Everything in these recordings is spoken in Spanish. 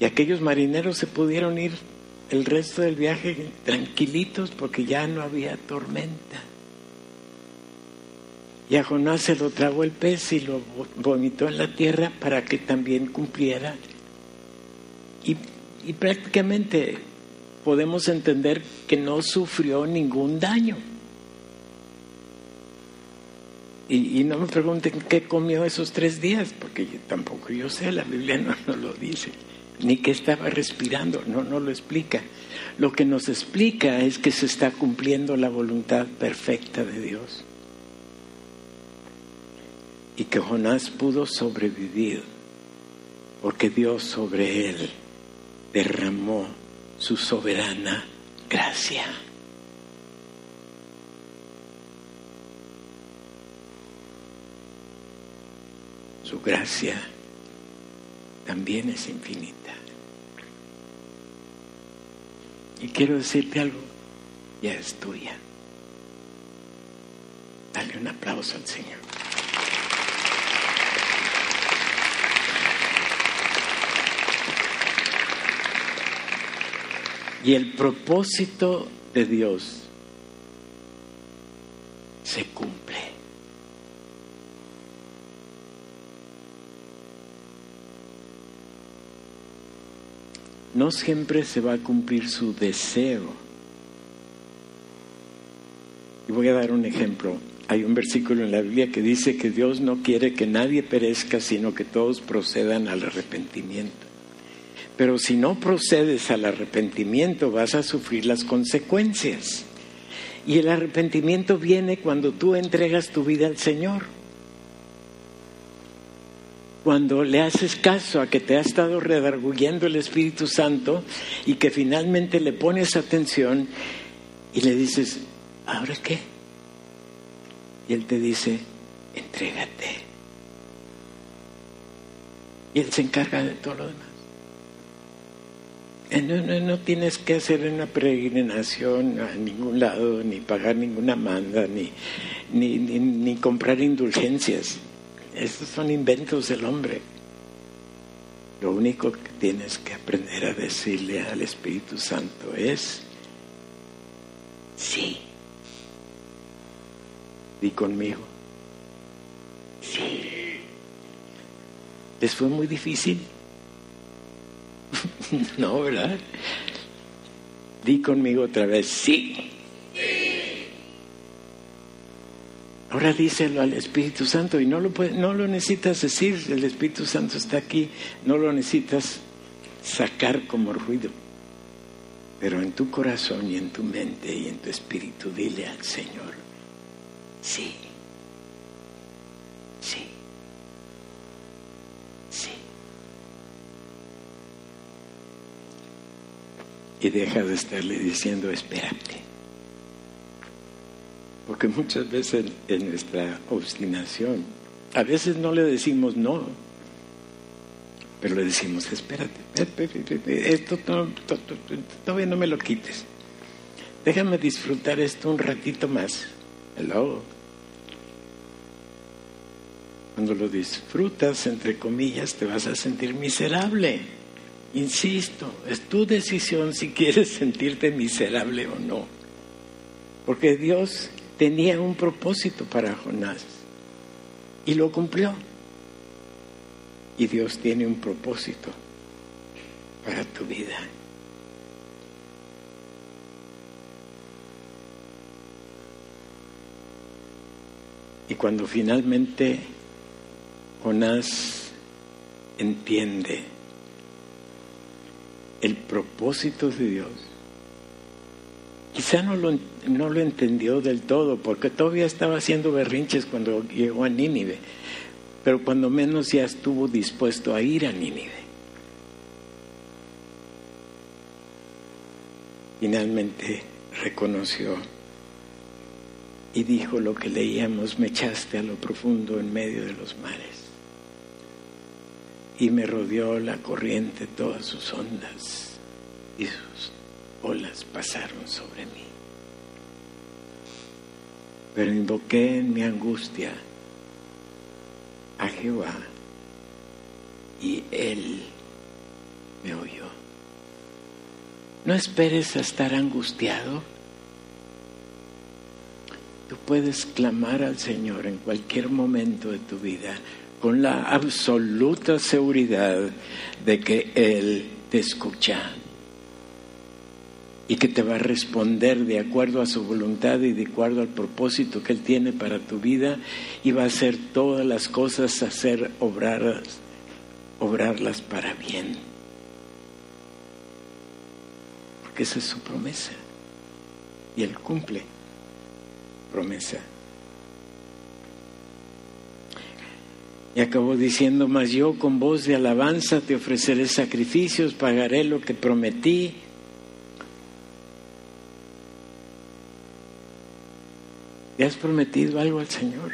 Y aquellos marineros se pudieron ir el resto del viaje tranquilitos porque ya no había tormenta. Y a Jonás se lo tragó el pez y lo vomitó en la tierra para que también cumpliera. Y, prácticamente podemos entender que no sufrió ningún daño. Y, no me pregunten qué comió esos tres días, porque tampoco yo sé, la Biblia no lo dice, ni qué estaba respirando, no, no lo explica. Lo que nos explica es que se está cumpliendo la voluntad perfecta de Dios. Y que Jonás pudo sobrevivir, porque Dios sobre él derramó su soberana gracia. Su gracia también es infinita. Y quiero decirte algo, ya es tuya. Dale un aplauso al Señor. Y el propósito de Dios se cumple. No siempre se va a cumplir su deseo. Y voy a dar un ejemplo. Hay un versículo en la Biblia que dice que Dios no quiere que nadie perezca, sino que todos procedan al arrepentimiento. Pero si no procedes al arrepentimiento, vas a sufrir las consecuencias. Y el arrepentimiento viene cuando tú entregas tu vida al Señor cuando le haces caso a que te ha estado redarguyendo el Espíritu Santo y que finalmente le pones atención y le dices, ¿ahora qué? Y Él te dice, entrégate. Y Él se encarga de todo lo demás. Eh, no, no, no, tienes que hacer una peregrinación a ningún lado, ni pagar ninguna manda, ni, ni, ni comprar indulgencias. Esos son inventos del hombre. Lo único que tienes que aprender a decirle al Espíritu Santo es, sí. Di conmigo. Sí. ¿Les fue muy difícil? no, ¿verdad? Di conmigo otra vez, sí. Ahora díselo al Espíritu Santo y no lo, no lo necesitas decir, el Espíritu Santo está aquí, no lo necesitas sacar como ruido. Pero en tu corazón y en tu mente y en tu espíritu dile al Señor, sí, sí, sí. Y deja de estarle diciendo, espérate. Porque muchas veces en nuestra obstinación, a veces no le decimos no, pero le decimos, espérate, esto todavía no me lo quites. Déjame disfrutar esto un ratito más. Hello. Cuando lo disfrutas, entre comillas, te vas a sentir miserable. Insisto, es tu decisión si quieres sentirte miserable o no. Porque Dios tenía un propósito para Jonás y lo cumplió. Y Dios tiene un propósito para tu vida. Y cuando finalmente Jonás entiende el propósito de Dios, Quizá no lo, no lo entendió del todo, porque todavía estaba haciendo berrinches cuando llegó a Nínive, pero cuando menos ya estuvo dispuesto a ir a Nínive. Finalmente reconoció y dijo lo que leíamos, me echaste a lo profundo en medio de los mares y me rodeó la corriente todas sus ondas y sus olas pasaron sobre mí. Pero invoqué en mi angustia a Jehová y Él me oyó. No esperes a estar angustiado. Tú puedes clamar al Señor en cualquier momento de tu vida con la absoluta seguridad de que Él te escucha y que te va a responder de acuerdo a su voluntad y de acuerdo al propósito que Él tiene para tu vida y va a hacer todas las cosas, hacer obrar, obrarlas para bien. Porque esa es su promesa y Él cumple promesa. Y acabó diciendo, mas yo con voz de alabanza te ofreceré sacrificios, pagaré lo que prometí ¿Le has prometido algo al Señor?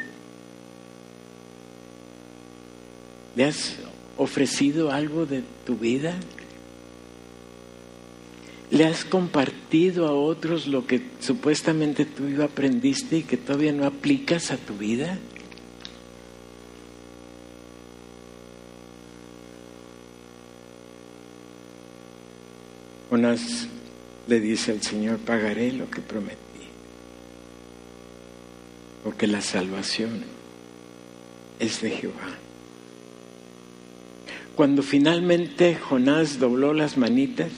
¿Le has ofrecido algo de tu vida? ¿Le has compartido a otros lo que supuestamente tú aprendiste y que todavía no aplicas a tu vida? Unas le dice al Señor, pagaré lo que prometí porque la salvación es de Jehová. Cuando finalmente Jonás dobló las manitas,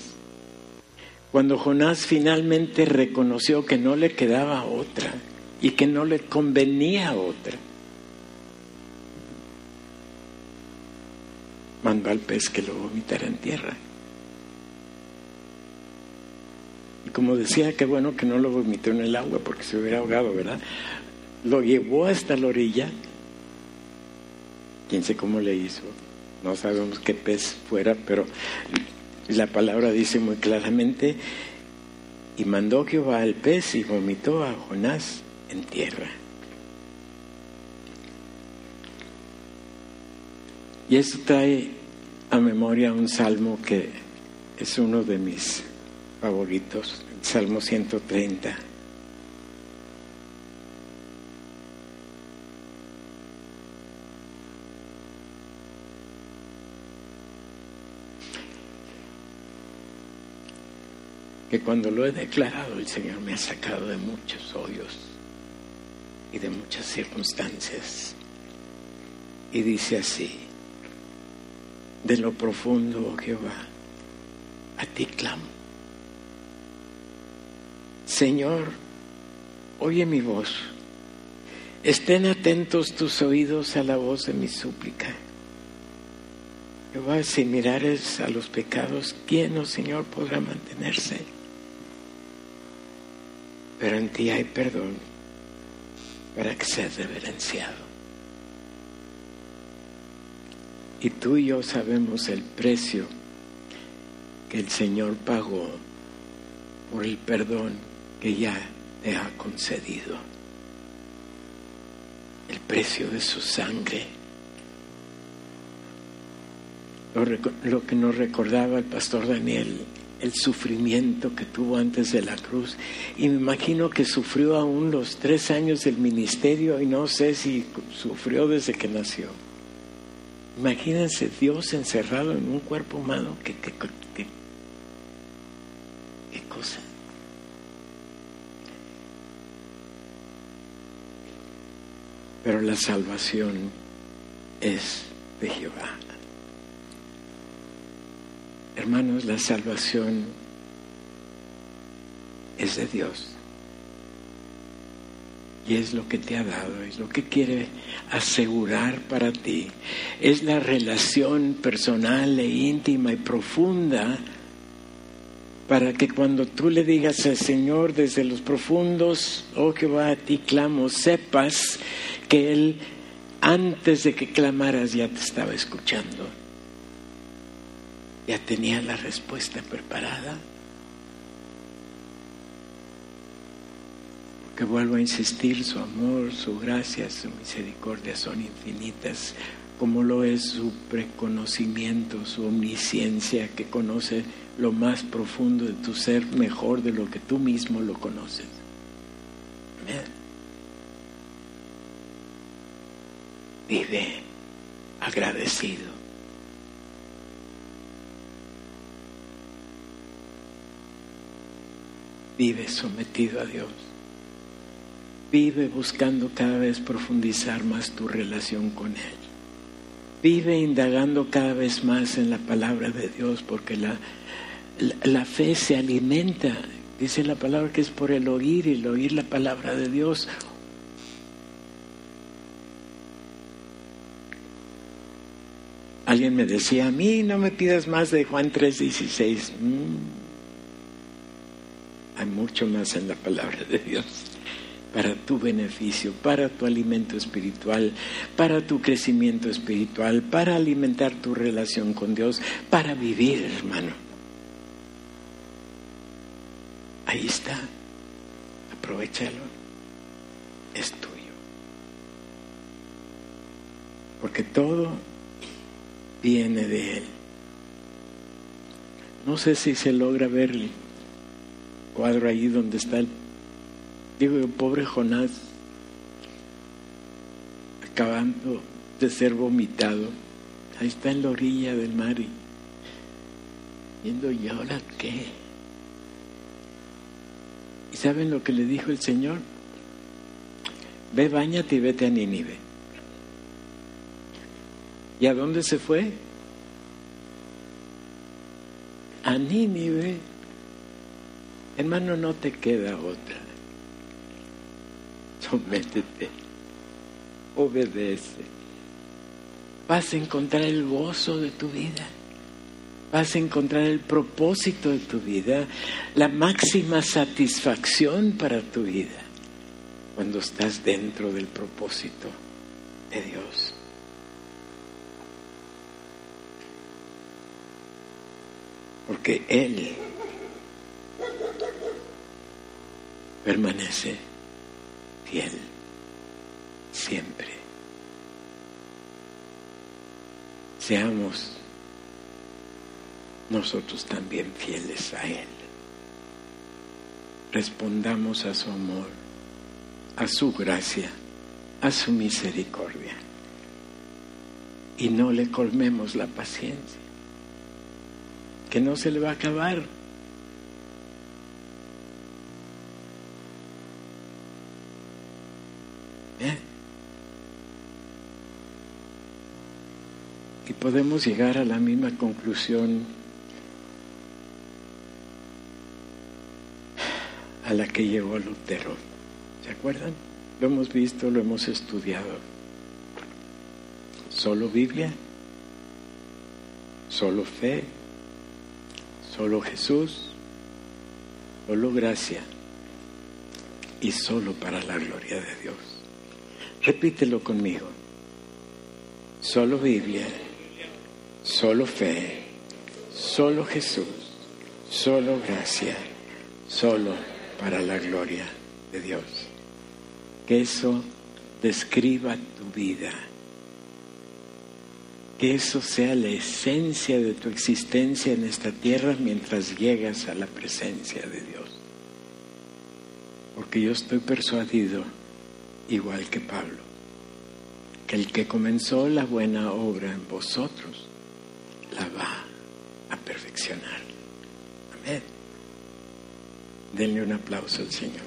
cuando Jonás finalmente reconoció que no le quedaba otra y que no le convenía otra, mandó al pez que lo vomitara en tierra. Y como decía, qué bueno que no lo vomitó en el agua porque se hubiera ahogado, ¿verdad? Lo llevó hasta la orilla. Quién sé cómo le hizo. No sabemos qué pez fuera, pero la palabra dice muy claramente, y mandó Jehová al pez y vomitó a Jonás en tierra. Y eso trae a memoria un salmo que es uno de mis favoritos, el Salmo 130. Que cuando lo he declarado el Señor me ha sacado de muchos hoyos y de muchas circunstancias. Y dice así, de lo profundo, oh Jehová, a ti clamo. Señor, oye mi voz. Estén atentos tus oídos a la voz de mi súplica. Jehová, si mirares a los pecados, ¿quién, oh Señor, podrá mantenerse? Pero en ti hay perdón para que seas reverenciado. Y tú y yo sabemos el precio que el Señor pagó por el perdón que ya te ha concedido. El precio de su sangre. Lo, lo que nos recordaba el pastor Daniel el sufrimiento que tuvo antes de la cruz. Y me imagino que sufrió aún los tres años del ministerio y no sé si sufrió desde que nació. Imagínense Dios encerrado en un cuerpo humano. ¿Qué, qué, cosa? Pero la salvación es de Jehová. Hermanos, la salvación es de Dios. Y es lo que te ha dado, es lo que quiere asegurar para ti. Es la relación personal e íntima y profunda para que cuando tú le digas al Señor desde los profundos, oh Jehová, a ti clamo, sepas que Él antes de que clamaras ya te estaba escuchando ya tenía la respuesta preparada. Que vuelvo a insistir, su amor, su gracia, su misericordia son infinitas, como lo es su preconocimiento, su omnisciencia, que conoce lo más profundo de tu ser mejor de lo que tú mismo lo conoces. Vive agradecido Vive sometido a Dios. Vive buscando cada vez profundizar más tu relación con Él. Vive indagando cada vez más en la palabra de Dios porque la, la, fe se alimenta. Dice la palabra que es por el oír y el oír la palabra de Dios. Alguien me decía, a mí no me pidas más de Juan 3:16. Mm. Hay mucho más en la palabra de Dios para tu beneficio, para tu alimento espiritual, para tu crecimiento espiritual, para alimentar tu relación con Dios, para vivir, hermano. Ahí está. Aprovechalo. Es tuyo. Porque todo viene de Él. No sé si se logra ver el cuadro ahí donde está el Digo, el pobre Jonás, acabando de ser vomitado, ahí está en la orilla del mar y viendo, ¿y ahora qué? ¿Y saben lo que le dijo el Señor? Ve, bañate y vete a Nínive. ¿Y a dónde se fue? A Nínive. Hermano, no te queda otra sométete, obedece. Vas a encontrar el gozo de tu vida. Vas a encontrar el propósito de tu vida, la máxima satisfacción para tu vida cuando estás dentro del propósito de Dios. Porque Él permanece fiel, siempre. Seamos nosotros también fieles a Él. Respondamos a su amor, a su gracia, a su misericordia. Y no le colmemos la paciencia, que no se le va a acabar Y podemos llegar a la misma conclusión a la que llegó Lutero. ¿Se acuerdan? Lo hemos visto, lo hemos estudiado. Solo Biblia, solo fe, solo Jesús, solo gracia y solo para la gloria de Dios. Repítelo conmigo. Solo Biblia, solo fe, solo Jesús, solo gracia, solo para la gloria de Dios. Que eso describa tu vida. Que eso sea la esencia de tu existencia en esta tierra mientras llegas a la presencia de Dios. Porque yo estoy persuadido, igual que Pablo, que el que comenzó la buena obra en vosotros, la va a perfeccionar. Amén. Denle un aplauso al Señor.